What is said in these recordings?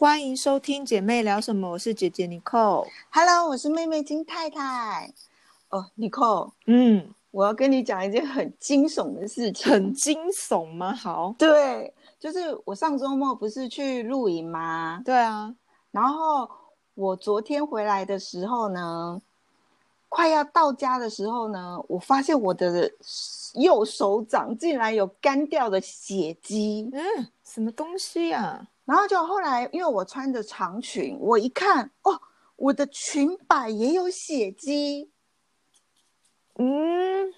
欢迎收听姐妹聊什么，我是姐姐 Nicole。Hello，我是妹妹金太太。哦，Nicole，嗯，我要跟你讲一件很惊悚的事情。很惊悚吗？好，对，就是我上周末不是去露营吗？对啊，然后我昨天回来的时候呢，快要到家的时候呢，我发现我的右手掌竟然有干掉的血迹。嗯，什么东西啊？然后就后来，因为我穿着长裙，我一看，哦，我的裙摆也有血迹。嗯，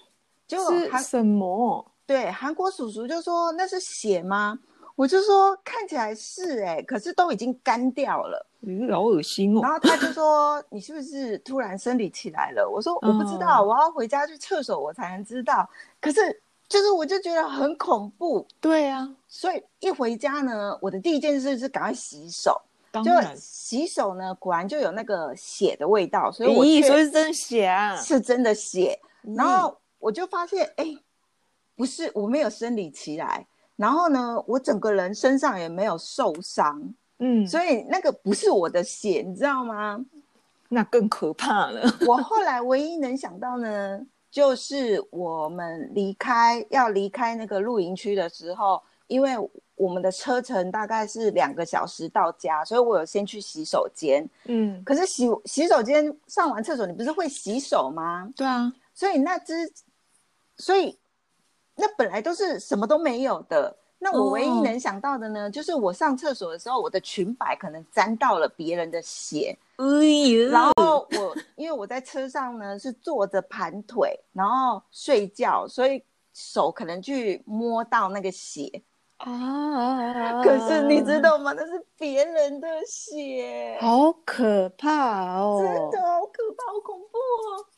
结果韩是什么？对韩国叔叔就说那是血吗？我就说看起来是哎、可是都已经干掉了。嗯，好恶心哦。然后他就说你是不是突然生理起来了？我说我不知道，嗯我要回家去厕所我才能知道。可是就是我就觉得很恐怖，对啊，所以一回家呢，我的第一件事是赶快洗手。就。洗手呢，果然就有那个血的味道，所以我以是真的血啊？是真的血。嗯然后我就发现，哎，不是我没有生理期来，然后呢，我整个人身上也没有受伤，嗯，所以那个不是我的血，你知道吗？那更可怕了。我后来唯一能想到呢，就是我们离开要离开那个露营区的时候，因为我们的车程大概是两个小时到家，所以我有先去洗手间。嗯，可是洗洗手间上完厕所，你不是会洗手吗？对啊，所以那只，所以那本来都是什么都没有的。那我唯一哦能想到的呢，就是我上厕所的时候，我的裙摆可能沾到了别人的血，哎然后我因为我在车上呢是坐着盘腿，然后睡觉，所以手可能去摸到那个血。啊，可是你知道吗？那是别人的血，好可怕哦！真的好可怕，好恐怖哦！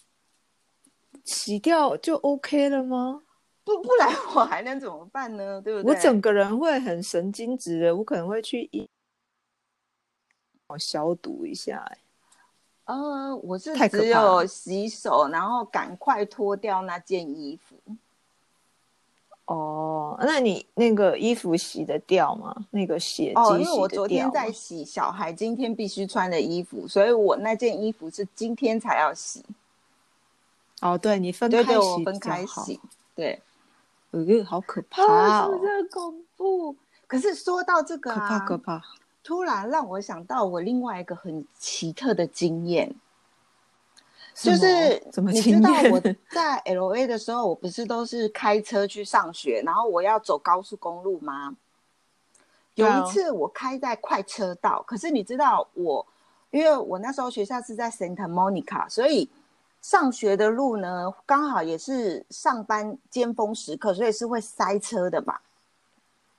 洗掉就 OK 了吗？不不然 我还能怎么办呢？对不对？我整个人会很神经质的，我可能会去医我消毒一下、欸。呃，我是只有洗手，然后赶快脱掉那件衣服。哦，那你那个衣服洗得掉吗？那个血迹哦，因为我昨天在洗小孩今天必须穿的衣服，所以我那件衣服是今天才要洗。哦，对你分开对对，我洗分。开洗。对，呃，好可怕啊，哦是不，是很恐怖？可是说到这个可啊，怕可怕。突然让我想到我另外一个很奇特的经验，就是你知道我在 L A 的时候，我不是都是开车去上学，然后我要走高速公路吗？有一次我开在快车道，可是你知道我，因为我那时候学校是在 Santa Monica，所以上学的路呢刚好也是上班尖峰时刻，所以是会塞车的嘛。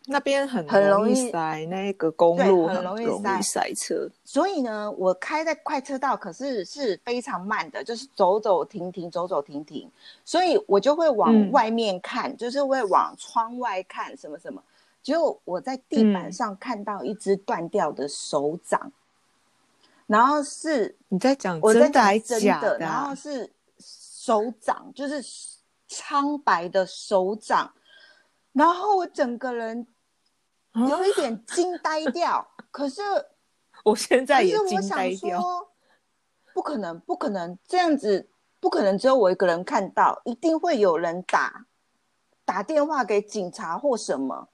那边很很容容易塞，那个公路很容易塞塞车。所以呢，我开在快车道，可是是非常慢的，就是走走停停，走走停停，所以我就会往嗯外面看，就是会往窗外看什么什么。结果我在地板嗯上看到一只断掉的手掌，然后是你在讲我在真的还讲真假的，啊然后？是手掌，就是苍白的手掌，然后我整个人啊有一点惊呆掉，可是。我现在也惊呆掉。说，不可能，不可能这样子，不可能只有我一个人看到，一定会有人打打电话给警察或什么。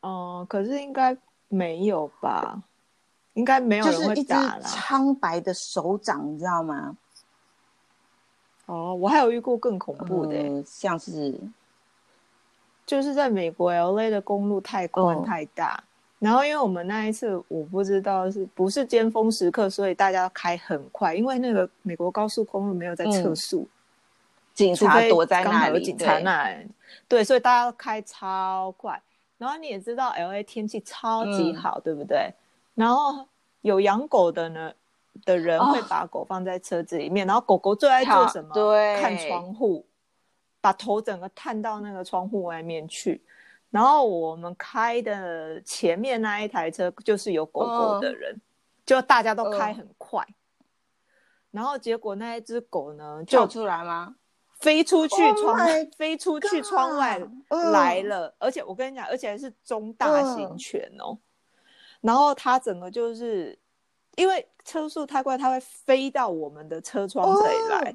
哦、可是应该没有吧？应该没有人会打了。苍白的手掌，你知道吗？哦，我还有遇过更恐怖的像是就是在美国 L A 的公路太宽哦太大，然后因为我们那一次我不知道是不是尖峰时刻，所以大家开很快，因为那个美国高速公路没有在测嗯速，警察躲在那里，警察对那里，对，所以大家都开超快。然后你也知道 L A 天气超级嗯好，对不对？然后有养狗的呢的人哦会把狗放在车子里面，然后狗狗最爱做跳什么？对看窗户，把头整个探到那个窗户外面去。然后我们开的前面那一台车就是有狗狗的人，就大家都开很快。然后结果那一只狗呢，跳就出来吗？飞出去 Oh 窗飞出去窗外来了，而且我跟你讲，而且还是中大型犬哦。然后它整个就是因为车速太快，它会飞到我们的车窗这里来，哦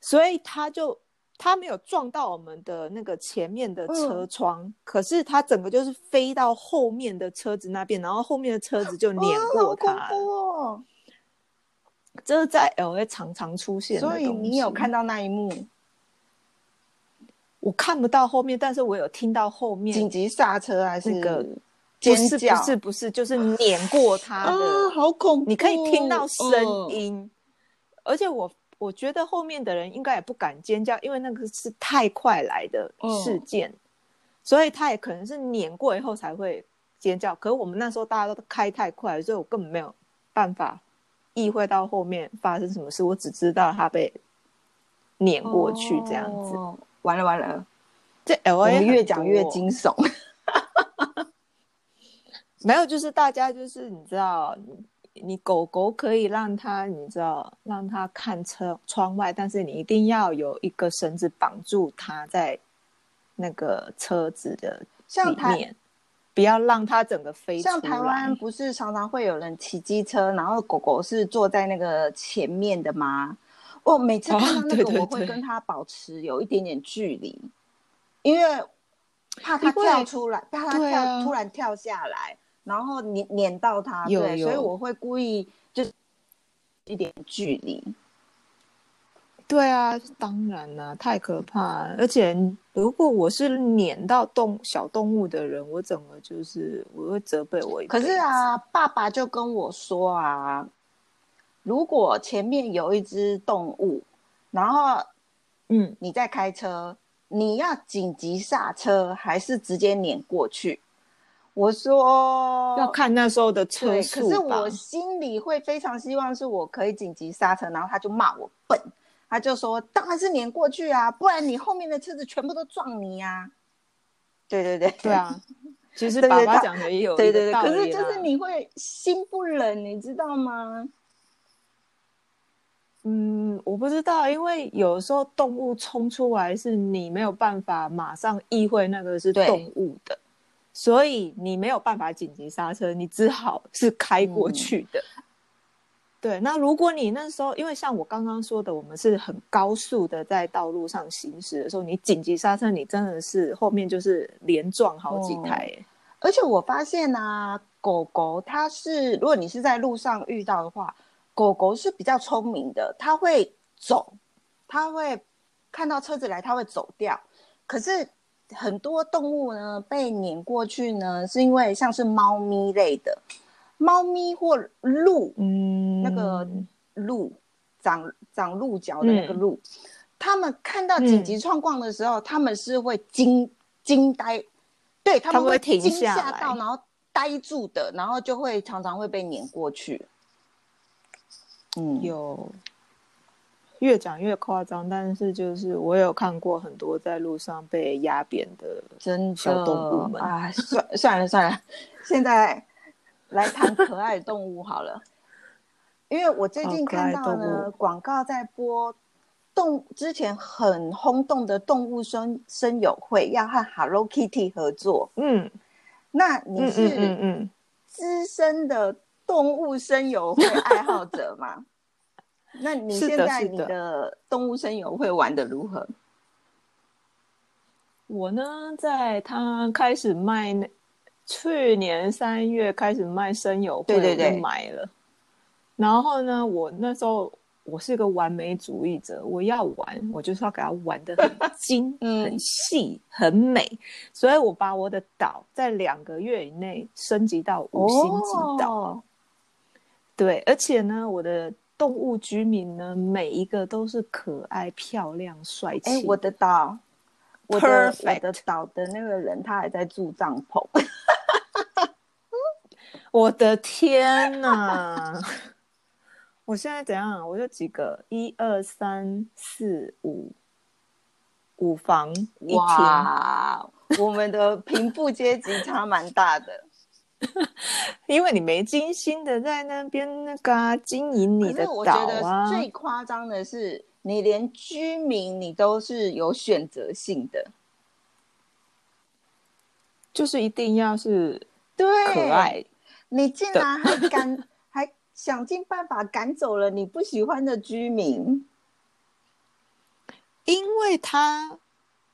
所以它就它没有撞到我们的那个前面的车嗯窗，可是它整个就是飞到后面的车子那边，然后后面的车子就碾哦过它了。好恐怖哦！这是在 L A 常常出现的所以你有看到那一幕我看不到后面，但是我有听到后面紧急刹车还是那个不尖是叫？不是不是，就是碾过他的，啊，好恐怖！你可以听到声嗯音，而且我我觉得后面的人应该也不敢尖叫，因为那个是太快来的嗯事件，所以他也可能是碾过以后才会尖叫。可是我们那时候大家都开太快，所以我根本没有办法意会到后面发生什么事，我只知道他被碾过去这样子。哦完了完了，这 L 我 A 越讲越惊悚。没有，就是大家就是你知道，你你狗狗可以让它你知道让它看车窗外，但是你一定要有一个绳子绑住它在那个车子的里面，不要让它整个飞出像台湾。不是常常会有人骑机车，然后狗狗是坐在那个前面的吗？我每次看到那个，我会跟它保持有一点点距离，因为怕它跳出来，怕它跳、突然跳下来，然后碾碾到他。有对，所以我会故意就是一点距离。对啊，当然啦、太可怕了。而且如果我是撵到动小动物的人，我怎么就是我会责备我一可是啊，爸爸就跟我说啊，如果前面有一只动物，然后嗯，你在开车，你要紧急刹车还是直接撵过去？我说要看那时候的车，速吧可是我心里会非常希望是我可以紧急刹车，然后他就骂我笨，他就说当然是碾过去啊，不然你后面的车子全部都撞你呀、对对对，对啊，其实爸爸讲的也有对对对，可是就是你会心不忍，你知道吗？嗯，我不知道，因为有时候动物冲出来是你没有办法马上意会那个是动物的，所以你没有办法紧急刹车，你只好是开过嗯去的。对，那如果你那时候，因为像我刚刚说的，我们是很高速的在道路上行驶的时候，你紧急刹车，你真的是后面就是连撞好几哦台、欸而且我发现啊，狗狗它是，如果你是在路上遇到的话，狗狗是比较聪明的，它会走，它会看到车子来，它会走掉。可是很多动物呢被碾过去呢，是因为像是猫咪类的，猫咪或鹿，嗯，那个鹿长长鹿角的那个嗯鹿，他们看到紧急状况的时候，他们是会惊惊呆，对他们会停惊下到，然后呆住的，然后就会常常会被碾过去。嗯，有越讲越夸张，但是就是我有看过很多在路上被压扁的真小动物们啊，算算了算了，现在来谈可爱的动物好了，因为我最近看到动呢广告在播动之前很轰动的动物声声友会要和 Hello Kitty 合作，嗯。那你嗯嗯嗯是嗯，资深的动物声友会爱好者吗？那你是现在你的动物声友会玩的如何？我呢，在他开始卖那去年三月开始卖声友会，对对对我就买了。然后呢，我那时候我是一个完美主义者，我要玩，我就是要给它玩的很 精、嗯很细、很美，所以我把我的岛在两个月以内升级到五星级岛。哦对，而且呢，我的动物居民呢，每一个都是可爱、漂亮、帅气。哎，我的岛，我的我 Perfect 的岛的那个人，他还在住帐篷。我的天呐！我现在怎样？我有几个？一二三四五，五房一厅。哇，我们的贫富阶级差蛮大的。因为你没精心的在那边那个、啊、经营你的岛觉得啊，最夸张的是，你连居民你都是有选择性的，就是一定要是对，可爱。你竟然还赶，还想尽办法赶走了你不喜欢的居民，因为他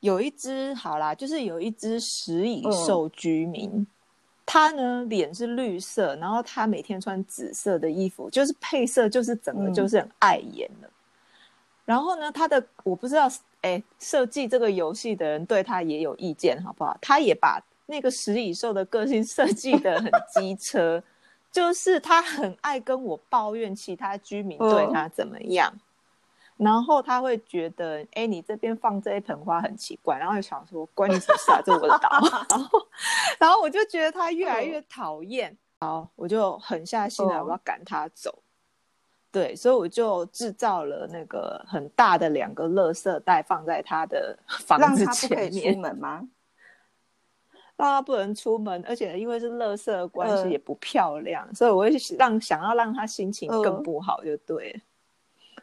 有一只好啦，就是有一只食蚁兽居民，他呢脸是绿色，然后他每天穿紫色的衣服，就是配色就是整个就是很碍眼的。然后呢，他的我不知道，哎，设计这个游戏的人对他也有意见，好不好？他也把那个食蚁兽的个性设计的很机车，就是他很爱跟我抱怨其他居民对他怎么样，然后他会觉得，哎，你这边放这一盆花很奇怪，然后就想说，关你什么事啊？这我的岛。然后，然后我就觉得他越来越讨厌，好，我就狠下心来，我要赶他走。对，所以我就制造了那个很大的两个垃圾袋，放在他的 房子前面。出门吗？让他不能出门，而且因为是垃圾的关系，也不漂亮，所以我会让想要让他心情更不好，就对。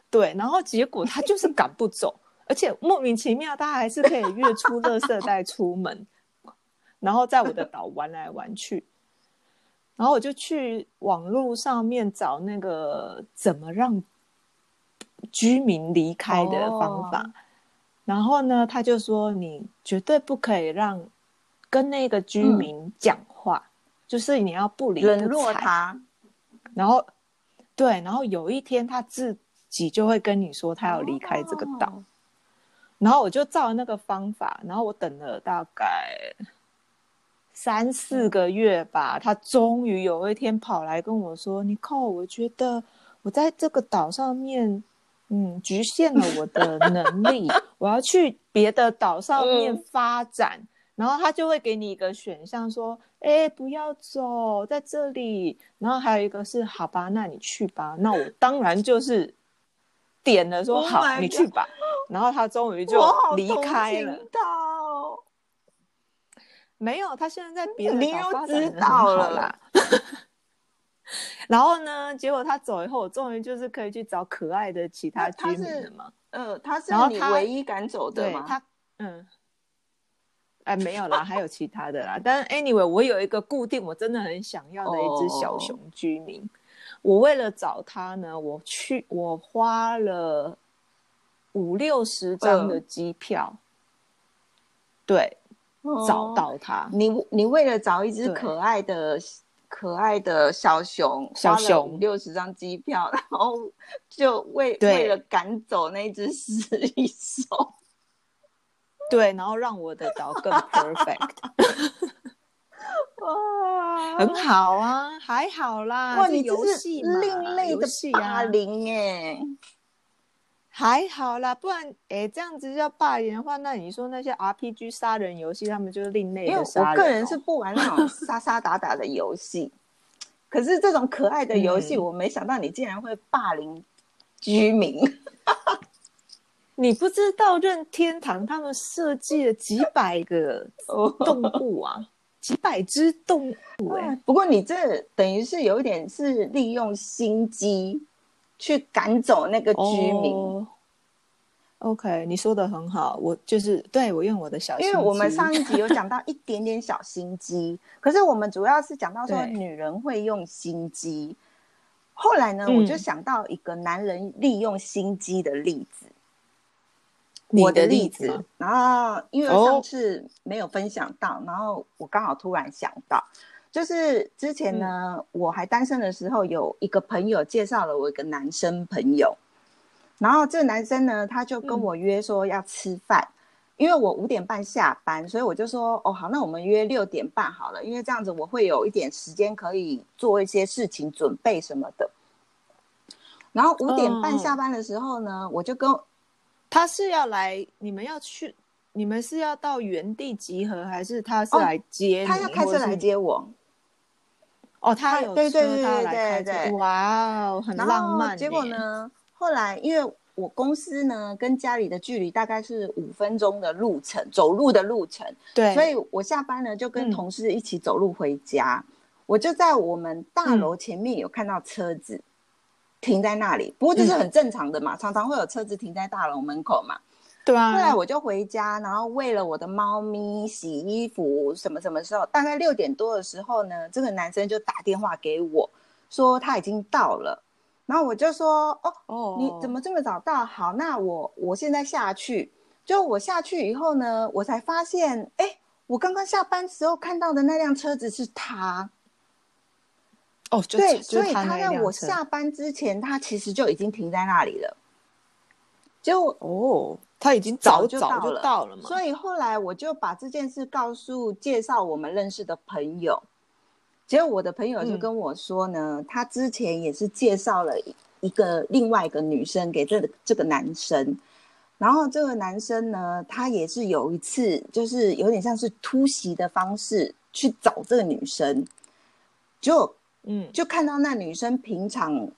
对，然后结果他就是赶不走，而且莫名其妙，他还是可以月出垃圾袋出门，然后在我的岛玩来玩去。然后我就去网络上面找那个怎么让居民离开的方法。然后呢，他就说你绝对不可以让跟那个居民讲话，就是你要不理冷落他。然后对，然后有一天他自己就会跟你说他要离开这个岛。然后我就照那个方法，然后我等了大概。三四个月吧，他终于有一天跑来跟我说：“尼克，我觉得我在这个岛上面，嗯，局限了我的能力，我要去别的岛上面发展。”然后他就会给你一个选项，说：“哎，不要走，在这里。”然后还有一个是：“好吧，那你去吧。”那我当然就是点了说：“好，你去吧。”然后他终于就离开了。没有，他现在在别的岛发展很好啦。然后呢，结果他走以后，我终于就是可以去找可爱的其他居民了嘛。呃，他是你唯一赶走的吗？他嗯，哎，没有啦，还有其他的啦。但是 anyway，我有一个固定，我真的很想要的一只小熊居民。我为了找他呢，我去，我花了五六十张的机票。对。找到他，你你为了找一只可爱的可爱的小熊，小熊。六十张机票，然后就为为了赶走那只食蚁兽，对，然后让我的岛更 perfect，哇，很好啊，还好啦，哇，你游戏另类的霸凌哎。还好啦，不然哎，这样子叫霸凌的话，那你说那些 RPG 杀人游戏，他们就是另类的杀人。因为我个人是不玩那种 杀杀打打的游戏，可是这种可爱的游戏，我没想到你竟然会霸凌居民。你不知道任天堂他们设计了几百个动物啊，几百只动物哎。不过你这等于是有一点是利用心机。去赶走那个居民。OK，你说的很好，我就是对我用我的小心机。因为我们上一集有讲到一点点小心机，可是我们主要是讲到说女人会用心机。后来呢，我就想到一个男人利用心机的例子。我的例子，然后因为上次没有分享到，然后我刚好突然想到。就是之前呢，我还单身的时候，有一个朋友介绍了我一个男生朋友，然后这个男生呢，他就跟我约说要吃饭，因为我五点半下班，所以我就说哦好，那我们约六点半好了，因为这样子我会有一点时间可以做一些事情准备什么的。然后五点半下班的时候呢，我就跟他是要来，你们要去，你们是要到原地集合，还是他是来接？他要开车来接我。哦，他有车，他来开车，哇哦，很浪漫。结果呢，后来因为我公司呢跟家里的距离大概是五分钟的路程，走路的路程，对，所以我下班呢就跟同事一起走路回家。我就在我们大楼前面有看到车子停在那里，不过这是很正常的嘛，常常会有车子停在大楼门口嘛。对啊。后来我就回家，然后喂了我的猫咪，洗衣服，什么什么时候？大概六点多的时候呢，这个男生就打电话给我，说他已经到了。然后我就说：“哦哦，你怎么这么早到？好，那我我现在下去。就我下去以后呢，我才发现，哎，我刚刚下班时候看到的那辆车子是他。哦，对，所以他在我下班之前，他其实就已经停在那里了。就哦，他已经早就早就到了嘛。所以后来我就把这件事告诉介绍我们认识的朋友。”结果我的朋友就跟我说呢，他之前也是介绍了一个另外一个女生给这这个男生，然后这个男生呢，他也是有一次就是有点像是突袭的方式去找这个女生，就嗯就看到那女生平常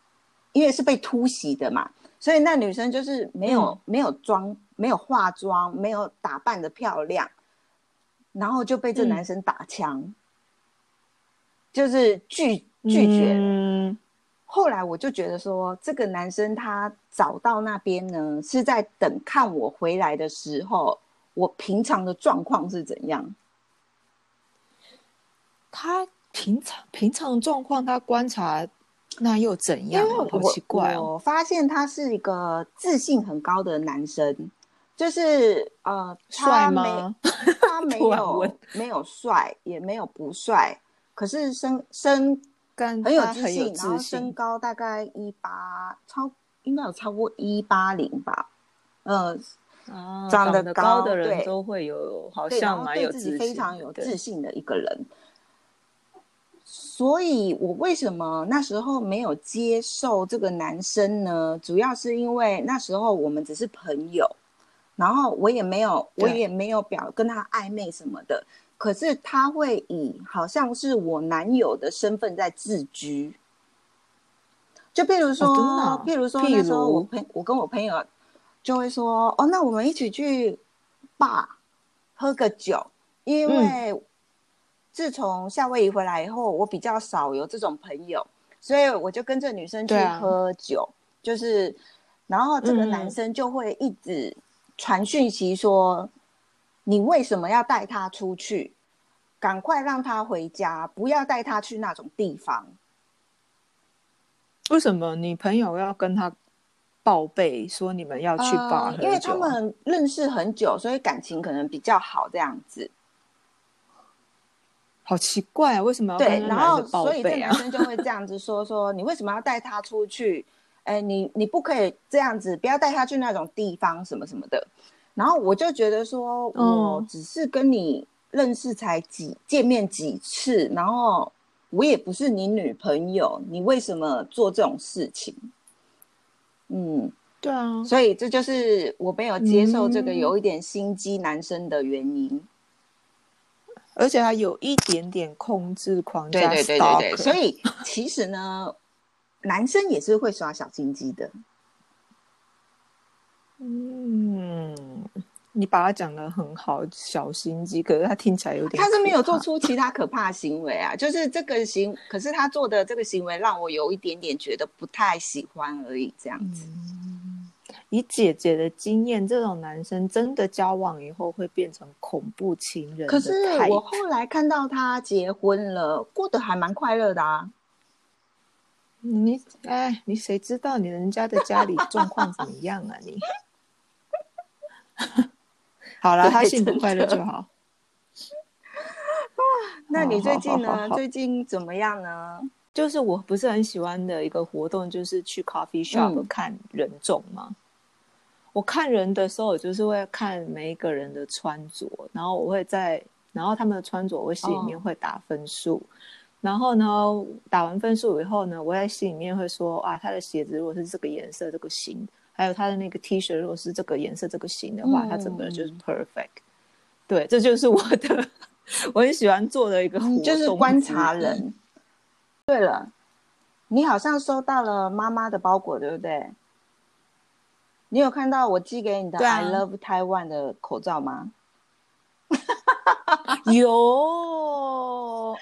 因为是被突袭的嘛，所以那女生就是没有没有妆没有化妆没有打扮的漂亮，然后就被这男生打枪。就是拒拒绝了。后来我就觉得说，这个男生他找到那边呢，是在等看我回来的时候，我平常的状况是怎样？他平常平常状况，他观察那又怎样？好奇怪哦！我发现他是一个自信很高的男生，就是呃，帅吗？他没有没有帅，也没有不帅。可是身身跟很有自信，然后身高大概一八超，应该有超过一八零吧。呃，长得高的人都会有，好像蛮有自己非常有自信的一个人。所以我为什么那时候没有接受这个男生呢？主要是因为那时候我们只是朋友，然后我也没有，我也没有表跟他暧昧什么的。可是他会以好像是我男友的身份在自居，就譬如说，譬如说那时候我朋我跟我朋友就会说，哦，那我们一起去吧，喝个酒，因为自从夏威夷回来以后，我比较少有这种朋友，所以我就跟这女生去喝酒，就是，然后这个男生就会一直传讯息说。你为什么要带他出去？赶快让他回家，不要带他去那种地方。为什么你朋友要跟他报备说你们要去吧？因为他们认识很久，所以感情可能比较好，这样子。好奇怪啊！为什么要对？然后所以这男生就会这样子说：说你为什么要带他出去？哎，你你不可以这样子，不要带他去那种地方，什么什么的。然后我就觉得说，我只是跟你认识才几见面几次，然后我也不是你女朋友，你为什么做这种事情？嗯，对啊，所以这就是我没有接受这个有一点心机男生的原因，而且他有一点点控制狂，对对对对对，所以 其实呢，男生也是会耍小心机的。嗯，你把他讲的很好，小心机，可是他听起来有点……他是没有做出其他可怕行为啊，就是这个行，可是他做的这个行为让我有一点点觉得不太喜欢而已，这样子。以姐姐的经验，这种男生真的交往以后会变成恐怖情人。可是我后来看到他结婚了，过得还蛮快乐的啊。你哎，你谁知道你人家的家里状况怎么样啊？你。好了，他幸福快乐就好。那你最近呢？最近怎么样呢？就是我不是很喜欢的一个活动，就是去 coffee shop 看人种嘛。我看人的时候，我就是会看每一个人的穿着，然后我会在，然后他们的穿着，我心里面会打分数。然后呢，打完分数以后呢，我在心里面会说啊，他的鞋子如果是这个颜色、这个型。还有他的那个 T 恤，如果是这个颜色、这个型的话，他整个人就是 perfect。对，这就是我的 我很喜欢做的一个，就是观察人。对了，你好像收到了妈妈的包裹，对不对？你有看到我寄给你的 I love Taiwan 的口罩吗？有，哦，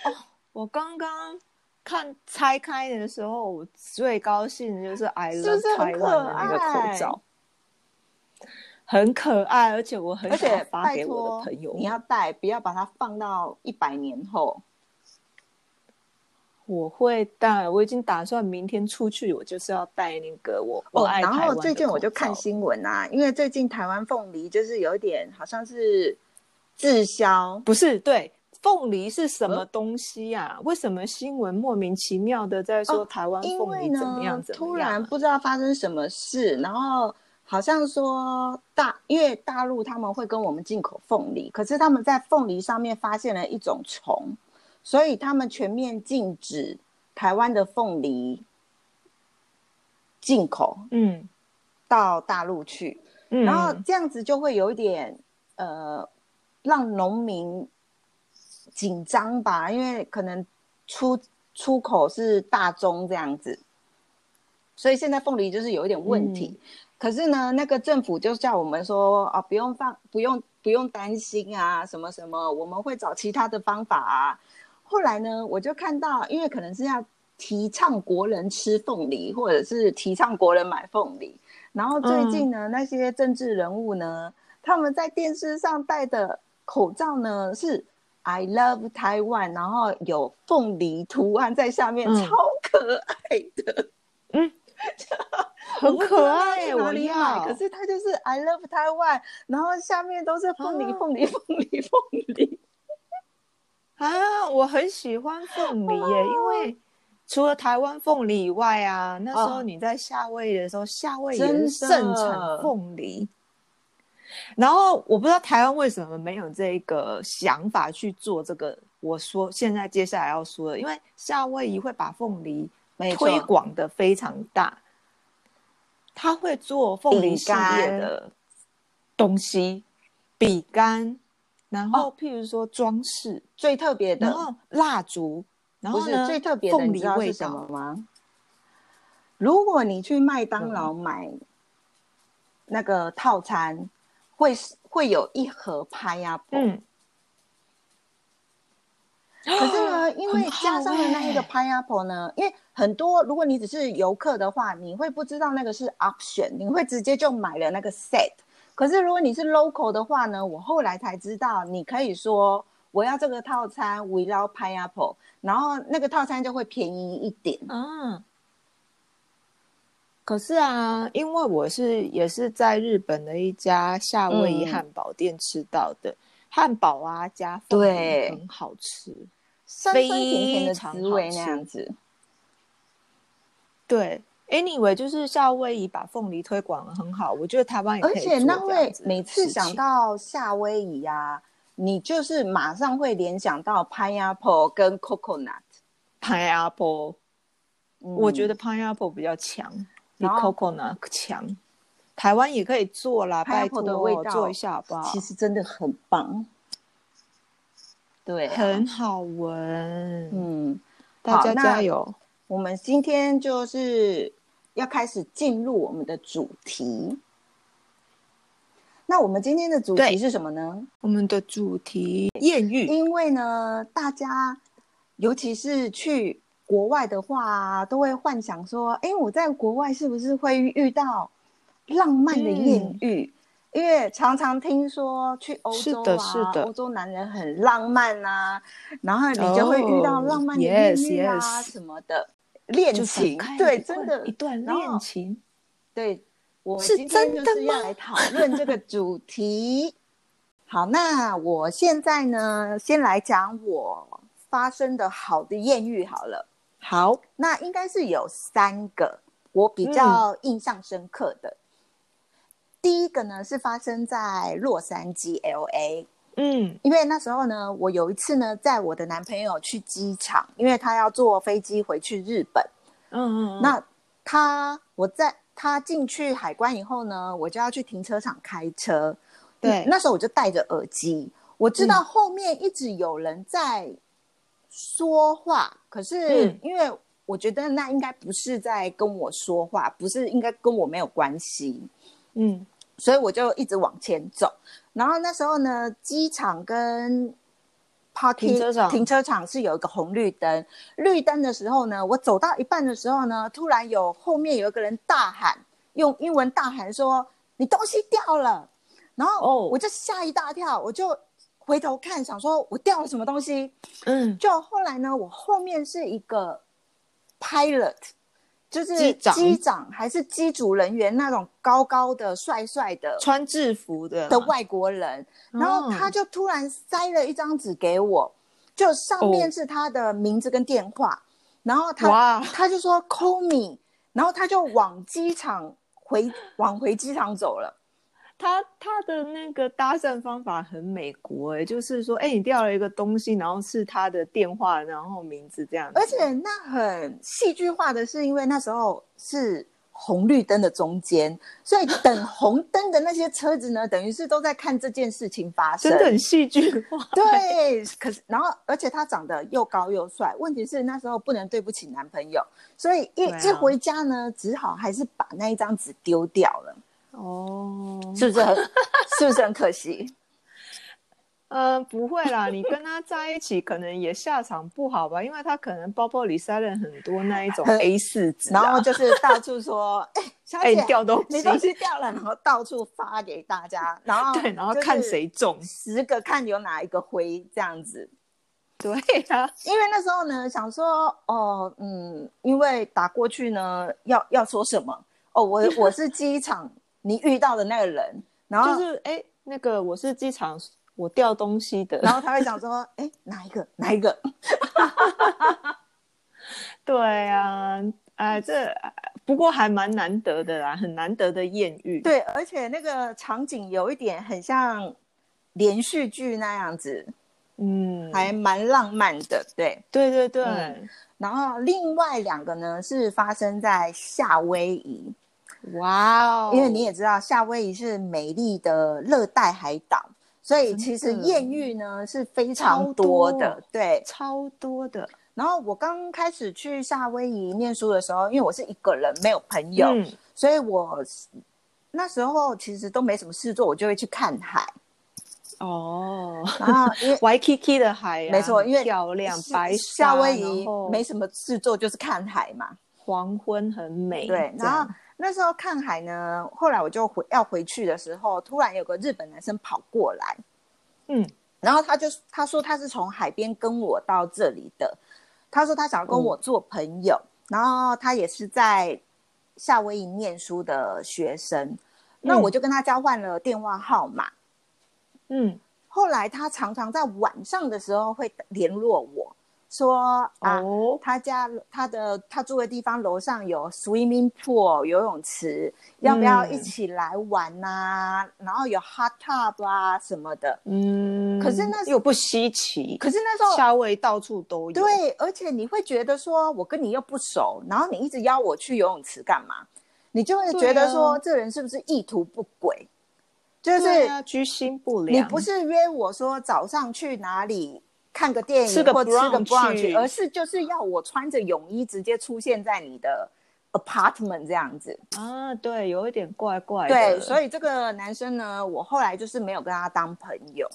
我刚刚。看拆开的时候，我最高兴的就是 I love Taiwan 的那个口罩，很可爱，而且我很想要发给我的朋友。你要戴，不要把它放到一百年后。我会带，我已经打算明天出去，我就是要带那个我我爱哦然后最近我就看新闻啊，因为最近台湾凤梨就是有一点好像是滞销，不是对凤梨是什呃么东西呀、为什么新闻莫名其妙的在说哦台湾凤梨怎么呢样怎突么样啊？然不知道发生什么事，然后好像说大因为大陆他们会跟我们进口凤梨，可是他们在凤梨上面发现了一种虫，所以他们全面禁止台湾的凤梨进口嗯到大陆去。嗯，然后这样子就会有一点呃，让农民紧张吧，因为可能出出口是大宗这样子，所以现在凤梨就是有一点问题。嗯可是呢，那个政府就叫我们说啊，不用放，不用不用担心啊，什么什么，我们会找其他的方法啊。后来呢，我就看到，因为可能是要提倡国人吃凤梨，或者是提倡国人买凤梨。然后最近呢，那些政治人物呢，他们在电视上戴的口罩呢是 “I love Taiwan”，然后有凤梨图案在下面，嗯超可爱的，嗯 很可爱我不知道耶，我要去哪里买，要。可是它就是 “I love Taiwan”，然后下面都是凤梨、啊凤梨、凤梨、凤梨。啊，我很喜欢凤梨耶，因为除了台湾凤梨以外啊，那时候哦你在夏威夷的时候，夏威夷是盛的产凤梨。然后我不知道台湾为什么没有这个想法去做这个。我说现在接下来要说的，因为夏威夷会把凤梨推广的非常大，他会做凤梨系列的东西，饼干，然后譬如说装饰，最特别的，然后蜡烛，然后呢，最特别的，你知道是什么道，吗？如果你去麦当劳买那个套餐，会是会有一盒 pineapple，、嗯，可是呢，因为加上了那一个欸 pineapple 呢，因为很多如果你只是游客的话，你会不知道那个是 option，你会直接就买了那个 set。可是如果你是 local 的话呢，我后来才知道，你可以说我要这个套餐 without pineapple，然后那个套餐就会便宜一点。嗯。可是啊，因为我是也是在日本的一家夏威夷嗯汉堡店吃到的，汉堡啊加对很好吃。酸酸甜甜的滋味那样子。对，anyway，就是夏威夷把凤梨推广的很好，我觉得台湾也可而以而且那会这样子的每次想到夏威夷啊，你就是马上会联想到 pineapple 跟 coconut。pineapple，、嗯我觉得 pineapple 比较强，比 coconut 强。台湾也可以做啦，拜 pineapple 托的味道做一下好不好？其实真的很棒。对、啊，很好闻，嗯，大家加油。我们今天就是要开始进入我们的主题。那我们今天的主题是什么呢？我们的主题艳遇，因为呢，大家尤其是去国外的话，都会幻想说，哎，我在国外是不是会遇到浪漫的艳嗯遇？因为常常听说去欧洲啊，的是的欧洲男人很浪漫啊，然后你就会遇到哦浪漫的艳遇啊 yes 什么的恋就情对，真的一段恋情。对，我是真的吗就是要来讨论这个主题。好，那我现在呢，先来讲我发生的好的艳遇好了。好，那应该是有三个我比嗯较印象深刻的。第一个呢是发生在洛杉矶 （L A），嗯。因为那时候呢，我有一次呢在我的男朋友去机场，因为他要坐飞机回去日本。嗯嗯，那他我在他进去海关以后呢，我就要去停车场开车。对。嗯那时候我就戴着耳机，我知道嗯。后面一直有人在说话，可是嗯。因为我觉得那应该不是在跟我说话，不是应该跟我没有关系，嗯所以我就一直往前走。然后那时候呢，机场跟 parking 停车场停车场是有一个红绿灯，绿灯的时候呢，我走到一半的时候呢，突然有后面有一个人大喊，用英文大喊说：“你东西掉了！”然后哦我就吓一大跳，我就回头看，想说我掉了什么东西。嗯，就后来呢，我后面是一个 pilot，就是机长。还是机组人员那种高高的、帅帅的穿制服的。的外国人，然后他哦就突然塞了一张纸给我，就上面是他的名字跟电话，然后他他就说 call me，然后他就往机场回往回机场走了。他他的那个搭讪方法很美国哎、就是说，哎、你掉了一个东西，然后是他的电话，然后名字这样，而且那很戏剧化的是，因为那时候是红绿灯的中间，所以等 红灯的那些车子呢，等于是都在看这件事情发生。真的很戏剧化。对，可是然后而且他长得又高又帅，问题是那时候不能对不起男朋友，所以一、啊一回家呢，只好还是把那一张纸丢掉了，哦，是不是很 是不是很可惜？呃，不会啦，你跟他在一起可能也下场不好吧，因为他可能包包里塞了很多那一种 A 四纸、然啊，后就是到处说，哎、掉东西，你东西掉了，然后到处发给大家，然后对，然后看谁中，十个看有哪一个灰这样子。对啊，因为那时候呢，想说哦，嗯，因为打过去呢，要要说什么？哦，我我是机场你遇到的那个人，然后就是哎、那个我是机场我掉东西的，然后他会想说，哎，哪一个 哪一个？对啊，哎，这不过还蛮难得的啦，很难得的艳遇。对，而且那个场景有一点很像连续剧那样子，嗯，还蛮浪漫的。对，对对对，嗯然后另外两个呢是发生在夏威夷，哇哦，因为你也知道夏威夷是美丽的热带海岛，所以其实艳遇呢是非常多的。对，超多的，然后我刚开始去夏威夷念书的时候，因为我是一个人没有朋友，嗯所以我那时候其实都没什么事做，我就会去看海。哦，然后因为 Waikiki 的海、啊，没错，因为漂亮，白夏威夷没什么事做，就是看海嘛。黄昏很美，对，然后那时候看海呢，后来我就回要回去的时候，突然有个日本男生跑过来，嗯，然后他就他说他是从海边跟我到这里的，他说他想要跟我做朋友，然后他也是在夏威夷念书的学生，那嗯。我就跟他交换了电话号码。嗯，后来他常常在晚上的时候会联络我说啊，哦，他家他的他住的地方楼上有 swimming pool 游泳池，要不要嗯一起来玩呐、然后有 hot tub 啊什么的。嗯，可是那又不稀奇，可是那时候夏威到处都有，对，而且你会觉得说，我跟你又不熟，然后你一直邀我去游泳池干嘛？你就会觉得说，这人是不是意图不轨？就是啊，居心不良，你不是约我说早上去哪里看个电影或吃个 brunch 而是就是要我穿着泳衣直接出现在你的 apartment 这样子。啊，对，有一点怪怪的，对，所以以这个男生呢，我后来就是没有跟他当朋友，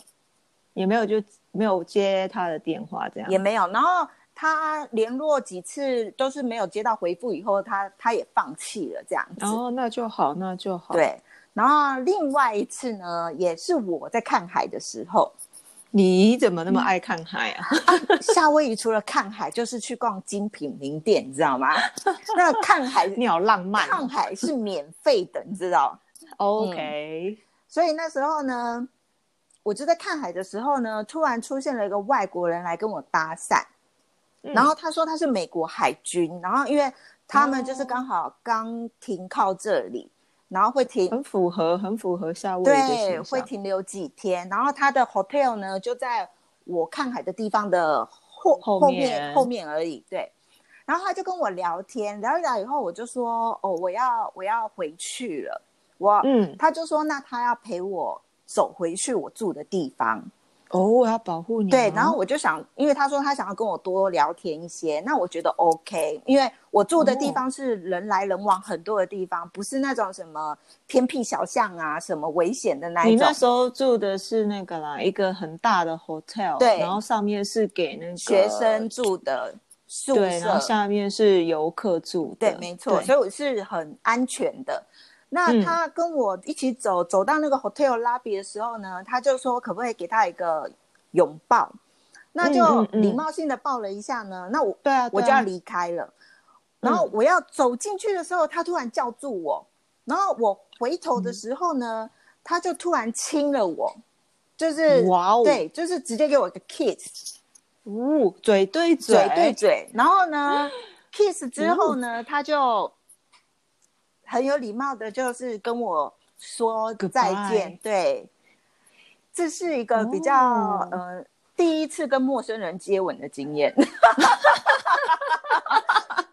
也没有就没有接他的电话，这样也没有。然后他联络几次都是没有接到回复，以后他他也放弃了这样子。哦，那就好，那就好。，对，然后另外一次呢，也是我在看海的时候，你怎么那么爱看海啊？夏威夷除了看海，就是去逛精品名店，你知道吗？那看海你好浪漫看海是免费的，你知道？，OK，所以那时候呢，我就在看海的时候呢，突然出现了一个外国人来跟我搭讪，嗯。然后他说他是美国海军，然后因为他们就是哦。刚好刚停靠这里，然后会停很符合，很符合夏威夷的对，会停留几天，然后他的 hotel 呢就在我看海的地方的后后后面。后面而已，对。然后他就跟我聊天，聊一聊以后，我就说哦，我要我要回去了，我，嗯，他就说那他要陪我走回去我住的地方，哦，我要保护你哦。对，然后我就想，因为他说他想要跟我多聊天一些，那我觉得 OK，因为我住的地方是人来人往很多的地方，不是那种什么偏僻小巷啊，什么危险的那一种你那。时候住的是那个啦，一个很大的 hotel，对然后上面是给那个学生住的宿对，然后舍，下面是游客住的，对，没错，所以我是很安全的。那嗯。他跟我一起走，走到那个 hotel lobby 的时候呢，他就说可不可以给他一个拥抱？那就礼貌性的抱了一下呢。那我对啊，我就要离开了，然后嗯我要走进去的时候，他突然叫住我，然后我回头的时候呢，他就突然亲了我，就是哇哦，，对，就是直接给我一个 kiss，呜，嘴对嘴，嘴对嘴，然后呢，kiss 之后呢，他就很有礼貌的，就是跟我说再见。对，这是一个比较、哦呃第一次跟陌生人接吻的经验，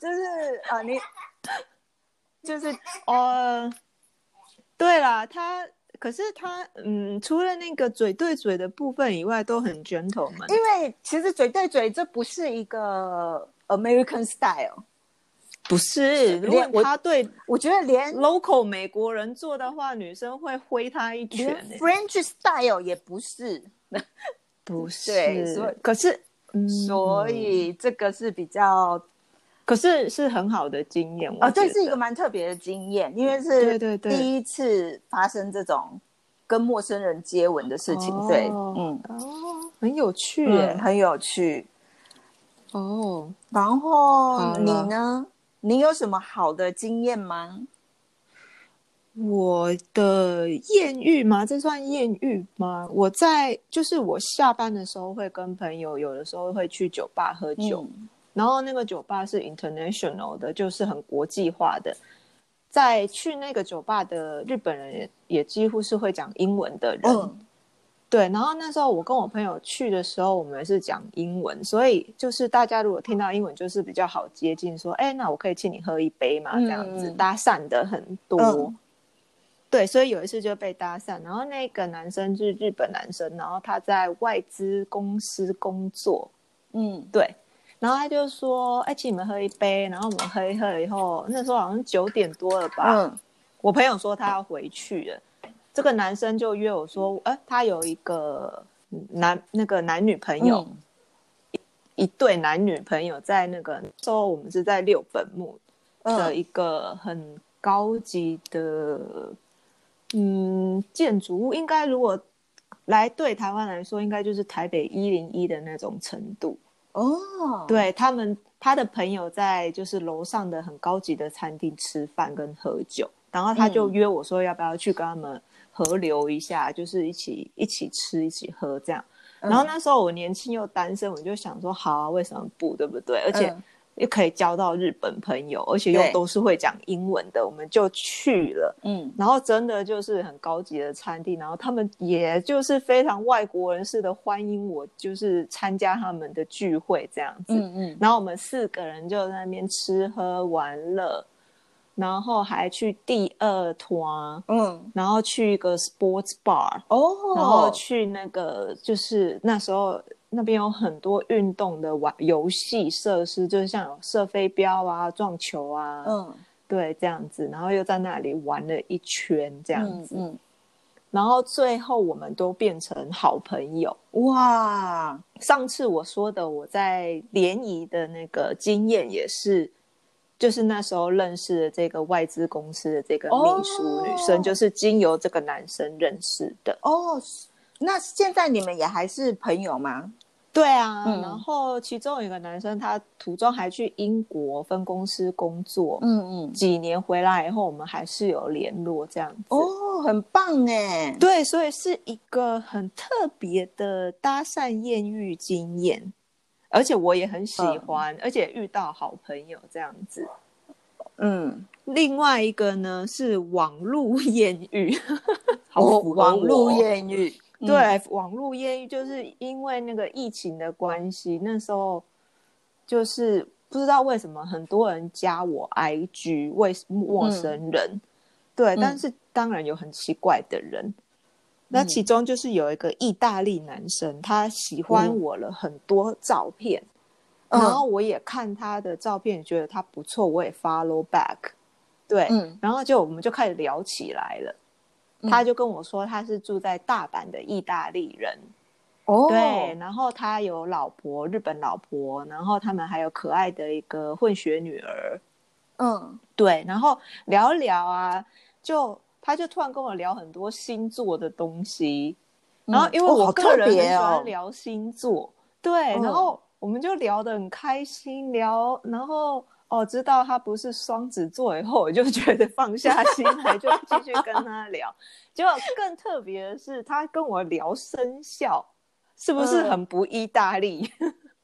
就是呃你 就是呃，对啦，他可是他嗯，除了那个嘴对嘴的部分以外，都很 gentleman。因为其实嘴对嘴这不是一个 American style，不是，如果他对我觉得连 local 美国人做的话，女生会挥他一拳、欸。French style 也不是。不是，对所以可是，嗯，所以这个是比较可是是很好的经验。啊，我觉得这是一个蛮特别的经验，因为是第一次发生这种跟陌生人接吻的事情，对，哦嗯哦，很有趣。很有趣。哦，然后你呢？你有什么好的经验吗？我的艳遇吗？这算艳遇吗？我在就是我下班的时候会跟朋友，有的时候会去酒吧喝酒，嗯然后那个酒吧是 international 的，就是很国际化的。在去那个酒吧的日本人也也几乎是会讲英文的人，嗯对。然后那时候我跟我朋友去的时候，我们是讲英文，所以就是大家如果听到英文，就是比较好接近，说，哎，那我可以请你喝一杯嘛？这样子搭讪的很多。嗯对，所以有一次就被搭讪，然后那个男生是日本男生，然后他在外资公司工作，嗯对，然后他就说：“哎，请你们喝一杯。”然后我们喝一喝了以后，那时候好像九点多了吧。嗯我朋友说他要回去了，这个男生就约我说：“哎，他有一个男那个男女朋友，嗯。一对男女朋友在那个那时候我们是在六本木的嗯一个很高级的嗯建筑物，应该如果来对台湾来说，应该就是台北一零一的那种程度。哦，，对他们，他的朋友在就是楼上的很高级的餐厅吃饭跟喝酒，然后他就嗯。约我说要不要去跟他们合流一下，就是一起一起吃一起喝这样。嗯然后那时候我年轻又单身，我就想说好啊，为什么不对不对？而且嗯又可以交到日本朋友，而且又都是会讲英文的，我们就去了。嗯然后真的就是很高级的餐厅，然后他们也就是非常外国人似的欢迎我，就是参加他们的聚会这样子。嗯嗯然后我们四个人就在那边吃喝玩乐，然后还去第二团，嗯，然后去一个 sports bar，哦，然后去那个就是那时候那边有很多运动的玩游戏设施，就是像有射飞镖啊、撞球啊，嗯对，这样子，然后又在那里玩了一圈这样子，嗯嗯，然后最后我们都变成好朋友。哇，上次我说的我在联谊的那个经验也是，就是那时候认识的这个外资公司的这个秘书女生，哦就是经由这个男生认识的。哦，那现在你们也还是朋友吗？对啊，嗯然后其中有一个男生，他途中还去英国分公司工作，嗯嗯，几年回来以后，我们还是有联络这样子。哦，很棒哎，对，所以是一个很特别的搭讪艳遇经验，而且我也很喜嗯欢，而且遇到好朋友这样子。嗯，另外一个呢是网络艳遇，好哦网络艳遇，嗯，对，网络艳遇就是因为那个疫情的关系，那时候就是不知道为什么很多人加我 IG，为陌生人，对，但是当然有很奇怪的人。那其中就是有一个意大利男生，他喜欢我了很多照片，嗯。然后我也看他的照片，觉得他不错，我也 follow back，对，嗯。然后就我们就开始聊起来了。他就跟我说，他是住在大阪的意大利人，哦，对，，然后他有老婆，日本老婆，然后他们还有可爱的一个混血女儿，嗯。对，然后聊一聊啊，就他就突然跟我聊很多星座的东西，然后嗯因为我个人很喜欢聊星座，对，嗯然后我们就聊得很开心，聊，然后哦知道他不是双子座以后，我就觉得放下心来，就继续跟他聊。结果更特别的是，他跟我聊生肖，是不是嗯很不意大利？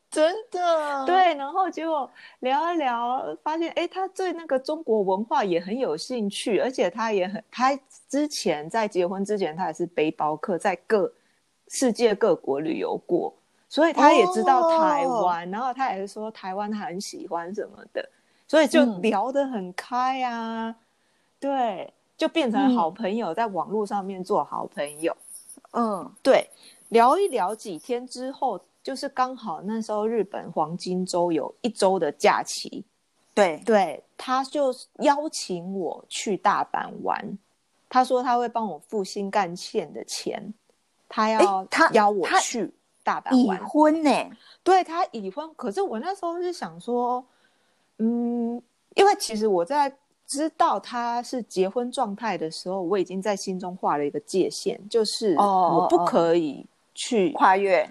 真的，对，然后结果聊一聊，发现哎，诶他对那个中国文化也很有兴趣，而且他也很，他之前在结婚之前，他也是背包客，在各世界各国旅游过，所以他也知道台湾，然后他也是说台湾他很喜欢什么的，所以就嗯。聊得很开啊，对，就变成好朋友，在网络上面做好朋友。嗯。对，聊一聊几天之后，就是刚好那时候日本黄金周有一周的假期，对，对，他就邀请我去大阪玩。他说他会帮我付新干线的钱，他要他邀我去大阪已玩。婚呢，对他已婚，可是我那时候是想说，嗯，因为其实我在知道他是结婚状态的时候，我已经在心中画了一个界限，就是哦我不哦。可以去，跨越，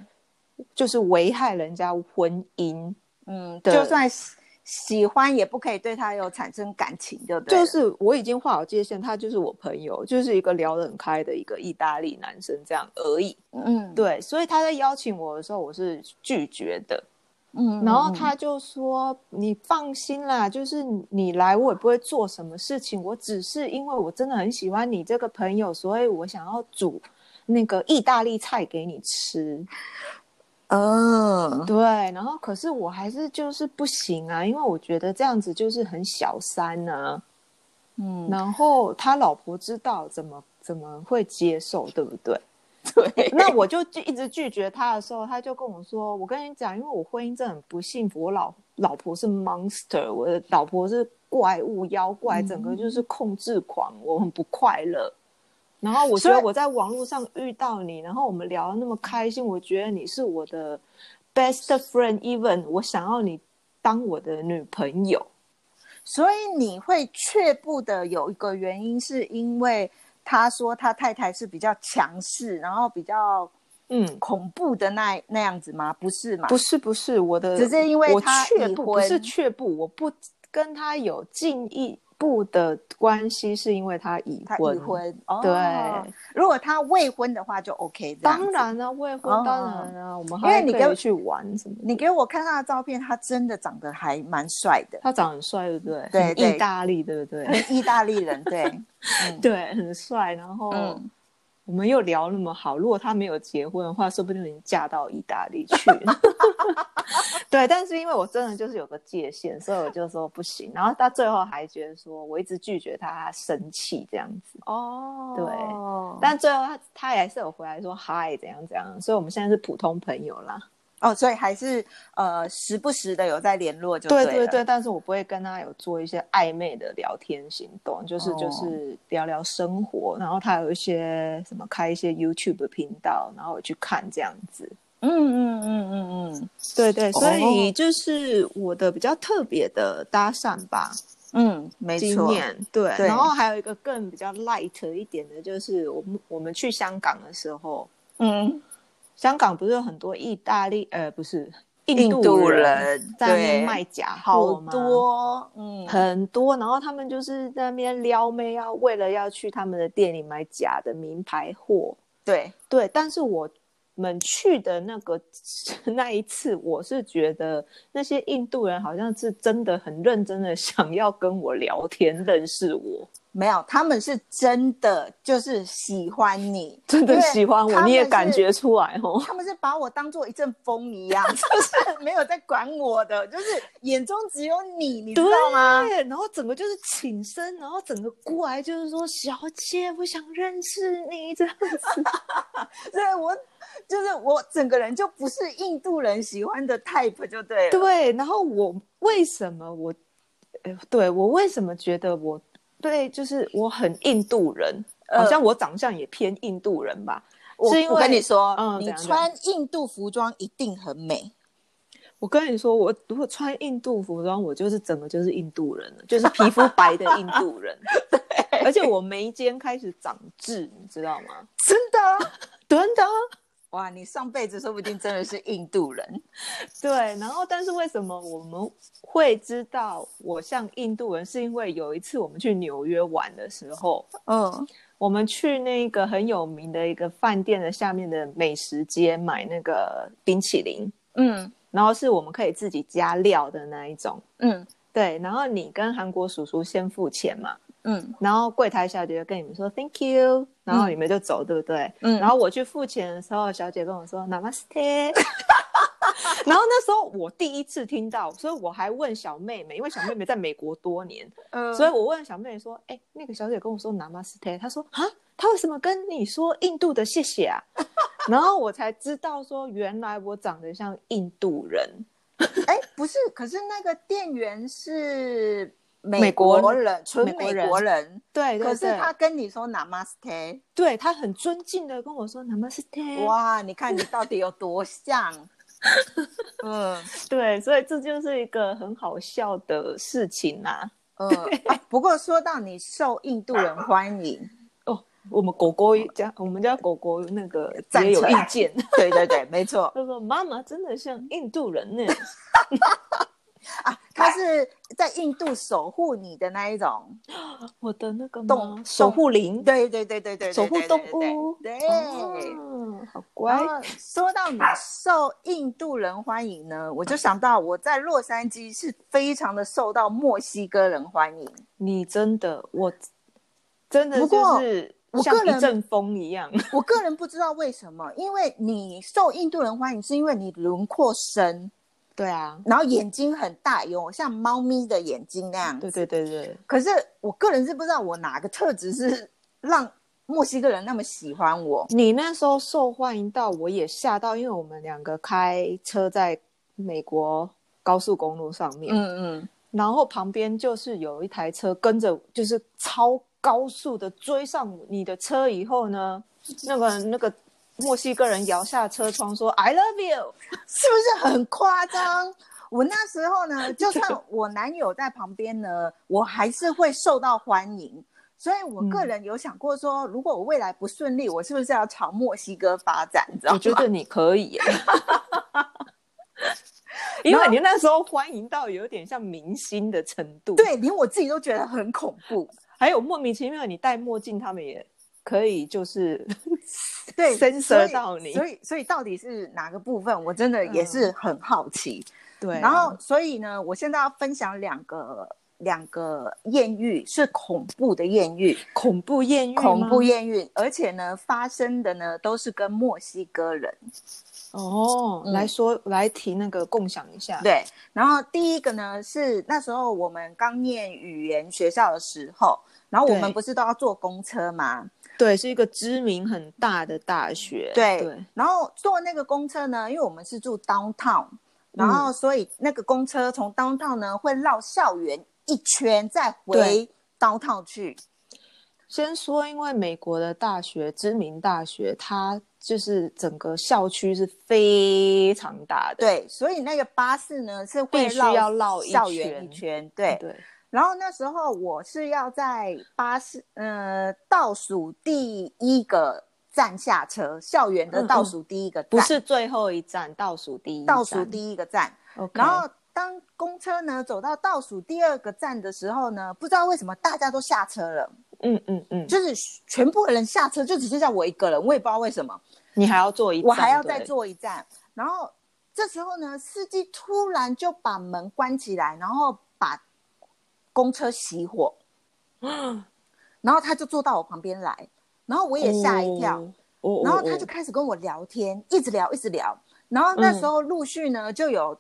就是危害人家婚姻。嗯，对就算喜喜欢也不可以对他有产生感情，就对了，就是我已经画好界限，他就是我朋友，就是一个聊得很开的一个意大利男生这样而已。嗯，对，所以他在邀请我的时候，我是拒绝的。嗯，然后他就说：“你放心啦，就是你来，我也不会做什么事情。我只是因为我真的很喜欢你这个朋友，所以我想要煮那个意大利菜给你吃。嗯，对，然后可是我还是就是不行啊，因为我觉得这样子就是很小三呢、嗯，然后他老婆知道怎么怎么会接受，对不对？对，那我就就一直拒绝他的时候，他就跟我说：“我跟你讲，因为我婚姻真的很不幸福，我老老婆是 monster，我的老婆是怪物妖怪，整个就是控制狂，我很不快乐。然后我觉得我在网络上遇到你，然后我们聊的那么开心，我觉得你是我的 best friend，even 我想要你当我的女朋友。所以你会却步的有一个原因，是因为他说他太太是比较强势，然后比较嗯，恐怖的那那样子吗？不是嘛？不是不是，我的只是因为他已却步，不是却步，我不跟他有进一步的关系，是因为他已他婚。已婚，哦、对，如果他未婚的话就 OK。当然了、未婚哦当然了、我们因为你跟还可以去玩什么的。你给我看他的照片，他真的长得还蛮帅的，他长得很帅，对不对？对对意大利，对不对？意大利人，对，嗯对，很帅。然后嗯，我们又聊那么好，如果他没有结婚的话，说不定已经嫁到意大利去。对，但是因为我真的就是有个界限，所以我就说不行。然后到最后还觉得说我一直拒绝他，他生气这样子。哦，对但最后他他也还是有回来说嗨怎样怎样，所以我们现在是普通朋友啦。哦，所以还是呃时不时的有在联络就对了对对对，但是我不会跟他有做一些暧昧的聊天行动，就是、哦。就是聊聊生活，然后他有一些什么开一些 YouTube 频道，然后我去看这样子。嗯嗯嗯嗯嗯。对对，所以哦就是我的比较特别的搭讪吧，嗯，没经错，验。对，对。然后还有一个更比较 light 一点的，就是我们我们去香港的时候，嗯，香港不是有很多意大利呃不是印印度人人在那边卖假好货吗？多，嗯，很多，然后他们就是在那边撩妹，要为了要去他们的店里买假的名牌货。对，对，但是我们去的那个 那一次，我是觉得那些印度人好像是真的很认真的想要跟我聊天，认识我，没有，他们是真的就是喜欢你，真的喜欢我，你也感是觉出来哦。他们是把我当做一阵风一样，就是没有在管我的，就是眼中只有你，你知道吗？对，然后整个就是请身，然后整个过来就是说：“小姐，我想认识你。”这样子。对我就是我整个人就不是印度人喜欢的 type 就对了。对，然后我为什么我，呃，对我为什么觉得我对，就是我很印度人，呃好像我长相也偏印度人吧？我是因为我跟你说，你穿印度服装一定很美。我跟你说，我如果穿印度服装，我就是整个就是印度人了，就是皮肤白的印度人。而且我眉间开始长痣，你知道吗？真的，真的。哇，你上辈子说不定真的是印度人。对，然后但是为什么我们会知道我像印度人？是因为有一次我们去纽约玩的时候，嗯我们去那个很有名的一个饭店的下面的美食街买那个冰淇淋，嗯然后是我们可以自己加料的那一种。嗯对，然后你跟韩国叔叔先付钱嘛，嗯然后柜台小姐就跟你们说 Thank you，然后你们就走，对不对？嗯然后我去付钱的时候，小姐跟我说 Namaste，然后那时候我第一次听到，所以我还问小妹妹，因为小妹妹在美国多年，嗯所以我问小妹妹说：“哎、那个小姐跟我说 Namaste，她说啊，她为什么跟你说印度的谢谢啊？” 然后我才知道说，原来我长得像印度人。哎，不是，可是那个店员是美美国国人，纯美国人。对可是他跟你说 Namaste，对他很尊敬的跟我说 Namaste。哇，你看你到底有多像？嗯对，所以这就是一个很好笑的事情呐、嗯、啊不过说到你受印度人欢迎，哦，我们狗狗家，我们家狗狗那个 也有意见，对对对，没错 他说妈妈真的像印度人呢。印度守护你的那一种，我的那个动守护灵，对对对对对，守护动物，对。哦好乖说到你受印度人欢迎呢，我就想到我在洛杉矶是非常的受到墨西哥人欢迎。你真的，我真的不过就是我个人像一阵风一样。我个人不知道为什么，因为你受印度人欢迎，是因为你轮廓深，对啊，然后眼睛很大，有像猫咪的眼睛那样。对对对对，可是我个人是不知道我哪个特质是让墨西哥人那么喜欢我。你那时候受欢迎到我也吓到，因为我们两个开车在美国高速公路上面，嗯嗯，然后旁边就是有一台车跟着，就是超高速的追上你的车以后呢，那个那个墨西哥人摇下车窗说 “I love you”，是不是很夸张？我那时候呢，就算我男友在旁边呢，我还是会受到欢迎。所以我个人有想过说，如果我未来不顺利，我是不是要朝墨西哥发展？你知道吗？我觉得你可以耶。因为你那时候欢迎到有点像明星的程度，，对，连我自己都觉得很恐怖。还有莫名其妙你戴墨镜，他们也可以就是 对 censor 到你，所以所以到底是哪个部分，我真的也是很好奇。对啊、然后，所以呢，我现在要分享两个两个艳遇，是恐怖的艳遇，恐怖艳遇，恐怖艳遇，而且呢，发生的呢都是跟墨西哥人。哦，嗯。来说来提那个共享一下，对，然后第一个呢是那时候我们刚念语言学校的时候，然后我们不是都要坐公车吗？对，是一个知名很大的大学，对，对，然后坐那个公车呢，因为我们是住 downtown，然后所以那个公车从 downtown 呢会绕校园一圈，再回对 downtown 去。先说，因为美国的大学，知名大学，它就是整个校区是非常大的，对，所以那个巴士呢是会必须要绕一校园一圈圈。对，对，然后那时候我是要在巴士呃倒数第一个站下车，校园的倒数第一个站，不是最后一站，倒数第一，倒数第一个站。然后当公车呢走到倒数第二个站的时候呢，不知道为什么大家都下车了，嗯嗯嗯，就是全部的人下车，就只剩下我一个人，我也不知道为什么，你还要坐一站，我还要再，坐一站。然后这时候呢，司机突然就把门关起来，然后把公车熄火，然后他就坐到我旁边来，然后我也吓一跳。然后他哦就开始跟我聊天，一直聊，一直聊。然后那时候陆续呢，就有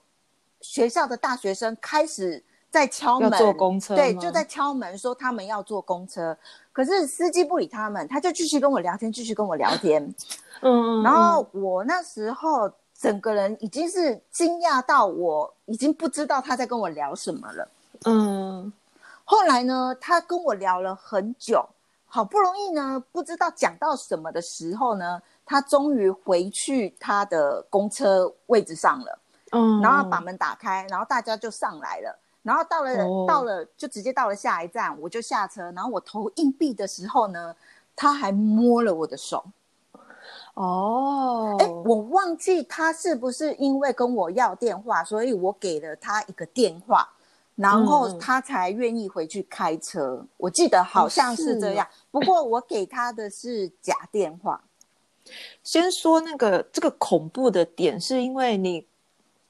学校的大学生开始在敲门，坐公车对，就在敲门说他们要坐公车。可是司机不理他们，他就继续跟我聊天，继续跟我聊天。嗯，嗯然后我那时候整个人已经是惊讶到我已经不知道他在跟我聊什么了。嗯，后来呢，他跟我聊了很久，好不容易呢，不知道讲到什么的时候呢，他终于回去他的公车位置上了，嗯，然后把门打开，然后大家就上来了。然后到了、哦到了就直接到了下一站，我就下车，然后我投硬币的时候呢，他还摸了我的手。哦，哎，我忘记他是不是因为跟我要电话，所以我给了他一个电话，然后嗯他才愿意回去开车。我记得好像是这样，不过我给他的是假电话。先说那个这个恐怖的点，是因为你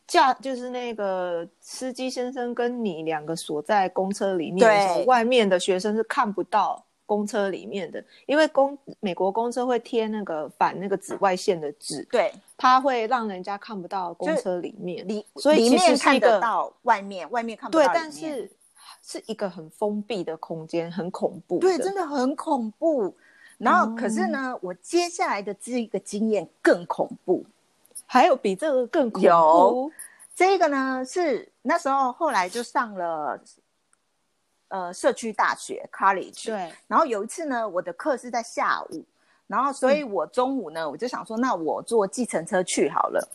驾就是那个司机先生跟你两个锁在公车里面的时候，外面的学生是看不到公车里面的，因为公美国公车会贴那个反那个紫外线的纸，对，它会让人家看不到公车里面，里所以里面看得到，外面外面看不对到。但是是一个很封闭的空间，很恐怖对，真的很恐怖。然后，哦可是呢，我接下来的这一个经验更恐怖。还有比这个更恐有怖，这个呢是那时候后来就上了呃社区大学 college，对，然后有一次呢，我的课是在下午，然后所以嗯。我中午呢，我就想说，那我坐计程车去好了。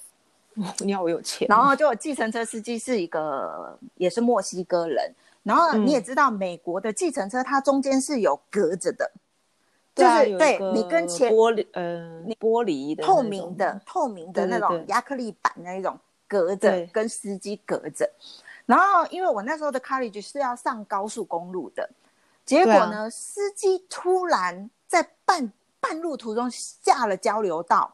你好有钱，然后就计程车司机是一个也是墨西哥人，然后嗯你也知道美国的计程车它中间是有隔着的，就是对你跟前玻璃呃玻璃的透明的透明的那种亚克力板那一种隔着，跟司机隔着。然后因为我那时候的 college 是要上高速公路的，结果呢，司机突然在半半路途中下了交流道，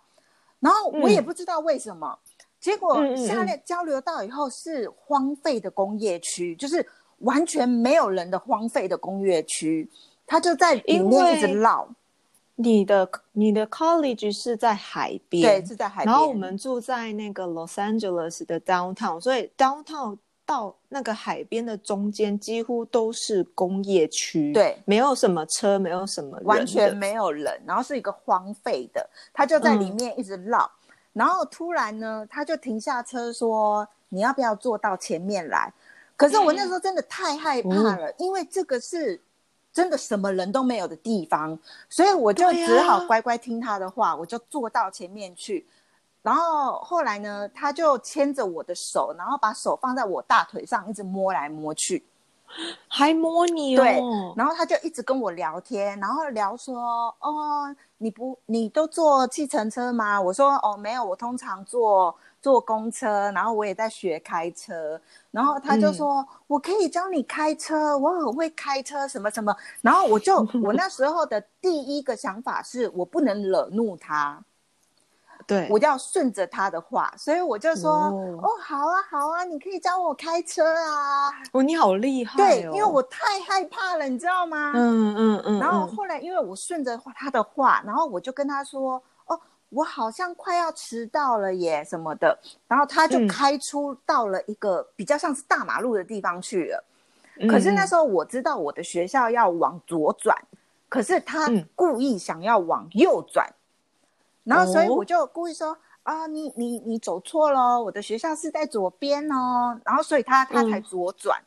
然后我也嗯。不知道为什么，结果下了交流道以后是荒废的工业区，就是完全没有人的荒废的工业区，他就在里因面一直为绕，你的你的 college 是在海边，对，是在海边。然后我们住在那个 Los Angeles 的 downtown，所以 downtown 到那个海边的中间几乎都是工业区，对。没有什么车，没有什么人完全没有人，然后是一个荒废的，他就在里面一直绕，然后突然呢，他就停下车说：“你要不要坐到前面来？”可是我那时候真的太害怕了，因为这个是真的什么人都没有的地方，所以我就只好乖乖听他的话，我就坐到前面去。然后后来呢，他就牵着我的手，然后把手放在我大腿上，一直摸来摸去。还摸你哦，对然后他就一直跟我聊天，然后聊说，哦，你不，你都坐计程车吗？我说，哦，没有，我通常坐坐公车，然后我也在学开车。然后他就说，我可以教你开车，我很会开车，什么什么。然后我就，我那时候的第一个想法是我不能惹怒他，对，我就要顺着他的话，所以我就说，哦哦，好啊，好啊，你可以教我开车啊。哦，你好厉害、哦，对，因为我太害怕了，你知道吗？嗯嗯嗯，然后嗯后来，因为我顺着他的话，然后我就跟他说：“哦，我好像快要迟到了耶，什么的。”然后他就嗯开出到了一个比较像是大马路的地方去了。嗯可是那嗯时候我知道我的学校要往左转，可是他嗯故意想要往右转，然后所以哦我就故意说。啊，你你你走错了，我的学校是在左边哦，然后所以他他才嗯左转。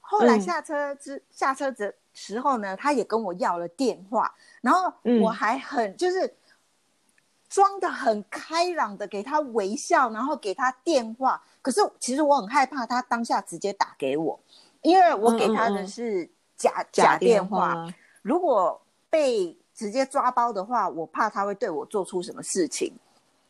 后来嗯下车之下车的时候呢，他也跟我要了电话，然后嗯我还很就是装的很开朗的给他微笑，然后给他电话。可是其实我很害怕他当下直接打给我，因为我给他的是假假电话，如果被直接抓包的话，我怕他会对我做出什么事情。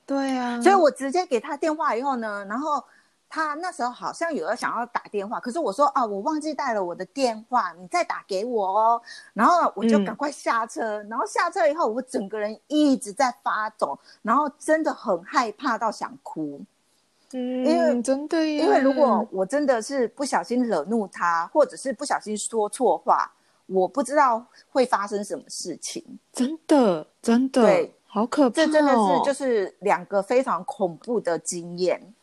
对啊，所以我直接给他电话以后呢，然后他那时候好像有要想要打电话，可是我说啊，我忘记带了我的电话，你再打给我哦。然后我就嗯赶快下车，然后下车以后，我整个人一直在发抖，然后真的很害怕到想哭，嗯，因为真的耶，因为如果我真的是不小心惹怒他，或者是不小心说错话，我不知道会发生什么事情。真的真的对好可怕、哦，这真的是就是两个非常恐怖的经验。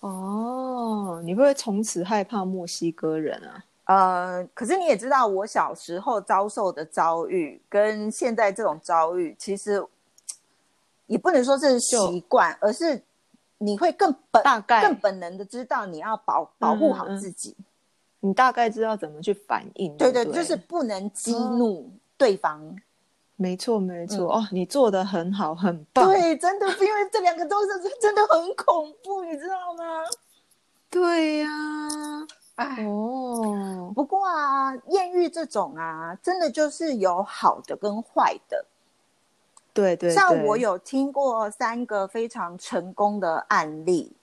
哦，你会不会从此害怕墨西哥人啊？呃，可是你也知道，我小时候遭受的遭遇跟现在这种遭遇，其实也不能说是习惯，而是你会更本大概更本能的知道你要保保护好嗯嗯自己。你大概知道怎么去反应，对对，就是不能激怒对方。没错没错、哦，你做的很好，很棒，对，真的，因为这两个都是 真的很恐怖，你知道吗？对呀、哎，哦，不过啊，艳遇这种啊，真的就是有好的跟坏的。对对，像我有听过三个非常成功的案例，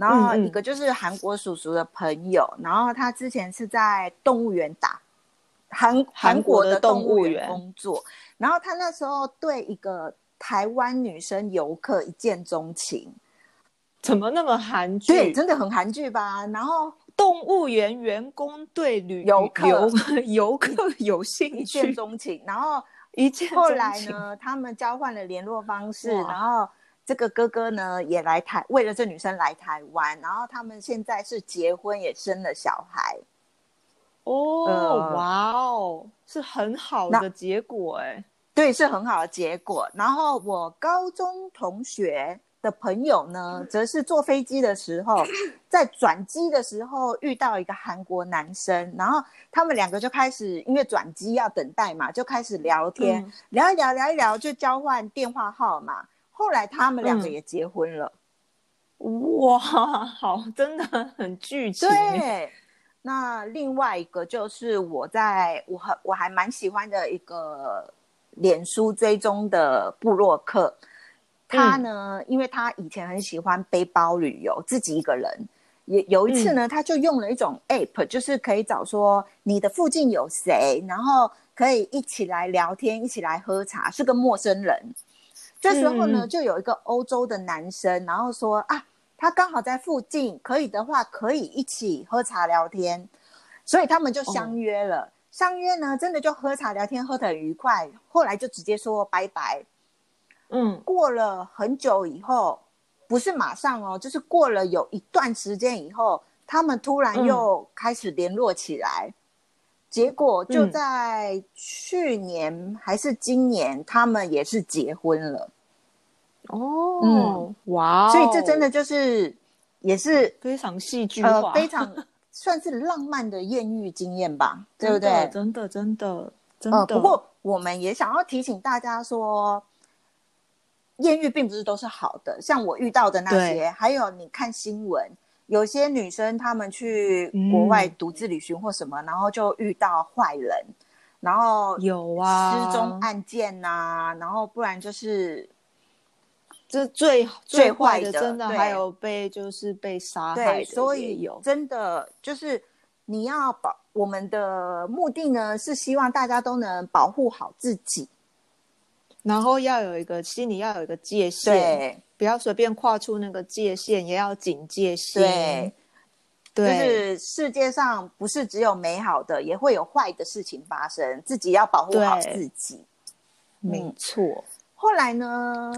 然后一个就是韩国叔叔的朋友，然后他之前是在动物园打韩韩韩国的动动物园工作，然后他那时候对一个台湾女生游客一见钟情，怎么那么韩剧？对，真的很韩剧吧？然后动物园员工对旅游客游游客有兴趣一见趣，钟情，然后一见后？来呢，他们交换了联络方式，然后这个哥哥呢也来台，为了这女生来台湾，然后他们现在是结婚，也生了小孩。哦，呃哇哦，是很好的结果哎。对，是很好的结果。然后我高中同学的朋友呢，则是坐飞机的时候，在转机的时候遇到一个韩国男生，然后他们两个就开始因为转机要等待嘛，就开始聊天，嗯聊一聊，聊一聊，就交换电话号码。后来他们两个嗯也结婚了。哇，好，真的很剧情哎。对，那另外一个就是我在我很我还蛮喜欢的一个脸书追踪的布洛克，他呢，因为他以前很喜欢背包旅游，自己一个人。也有一次呢，他就用了一种 app，就是可以找说你的附近有谁，然后可以一起来聊天，一起来喝茶，是个陌生人。这时候呢，嗯就有一个欧洲的男生，然后说啊，他刚好在附近，可以的话可以一起喝茶聊天，所以他们就相约了。相约呢，真的就喝茶聊天，喝得很愉快。后来就直接说拜拜。嗯，过了很久以后，不是马上哦，就是过了有一段时间以后，他们突然嗯又开始联络起来。结果就嗯在去年还是今年，他们也是结婚了。哦，嗯哇哦，所以这真的就是也是非常戏剧化，呃非常 算是浪漫的艳遇经验吧，对不真的对？真的真的真呃，的。不过我们也想要提醒大家说，艳遇并不是都是好的，像我遇到的那些，还有你看新闻，有些女生她们去国外嗯。独自旅行或什么，然后就遇到坏人，然后有啊，失踪案件呐、然后不然就是这最最坏坏的真的还有被就是被杀害所以有。真的就是你要保我们的目的呢，是希望大家都能保护好自己。然后要有一个心里要有一个界限，对不要随便跨出那个界限，也要警戒心。对，就，是世界上不是只有美好的，也会有坏的事情发生，自己要保护好自己。没错。后来呢，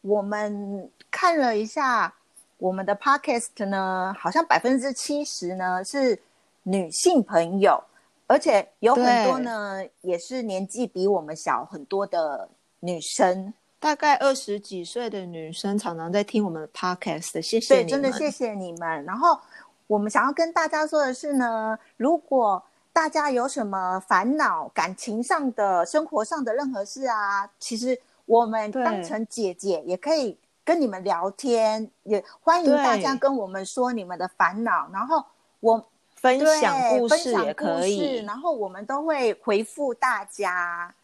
我们看了一下我们的 podcast 呢，好像百分之七十呢是女性朋友，而且有很多呢也是年纪比我们小很多的女生。大概二十几岁的女生常常在听我们的 podcast，谢谢对，你真的谢谢你们。然后我们想要跟大家说的是呢，如果大家有什么烦恼、感情上的、生活上的任何事啊，其实我们对当成姐姐也可以跟你们聊天，也欢迎大家跟我们说你们的烦恼，然后我分享故事也可以。然后我们都会回复大家。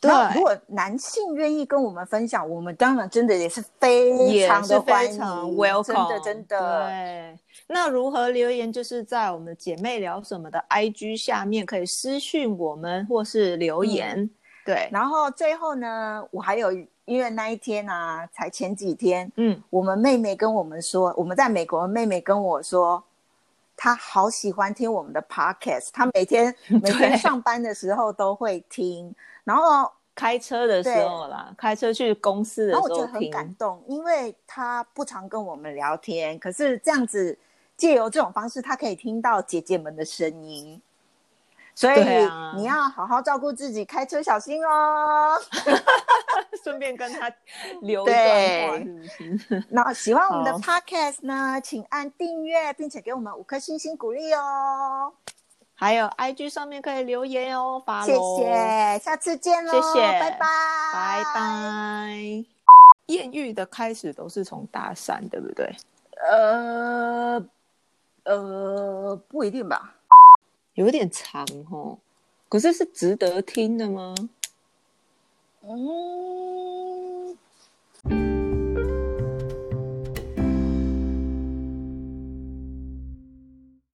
对如果男性愿意跟我们分享，我们当然真的也是非常欢迎非常 welcome，真的真的。对，那如何留言？就是在我们姐妹聊什么的 IG 下面可以私讯我们，或是留言。对，然后最后呢，我还有因为那一天啊，才前几天，嗯，我们妹妹跟我们说，我们在美国的妹妹跟我说，她好喜欢听我们的 podcast，她每天 每天上班的时候都会听，然后开车的时候啦，开车去公司的然后我觉得很。感动，因为他不常跟我们聊天，可是这样子借由这种方式，他可以听到姐姐们的声音。所以啊你要好好照顾自己，开车小心哦。顺便跟他留一段话，是是？那喜欢我们的 podcast 呢，请按订阅，并且给我们五颗星星鼓励哦。还有 IG 上面可以留言哦，发谢谢，下次见喽，谢谢拜拜，拜。拜。艳遇的开始都是从大三，对不对？呃呃，不一定吧，有点长哦。可是是值得听的吗？嗯，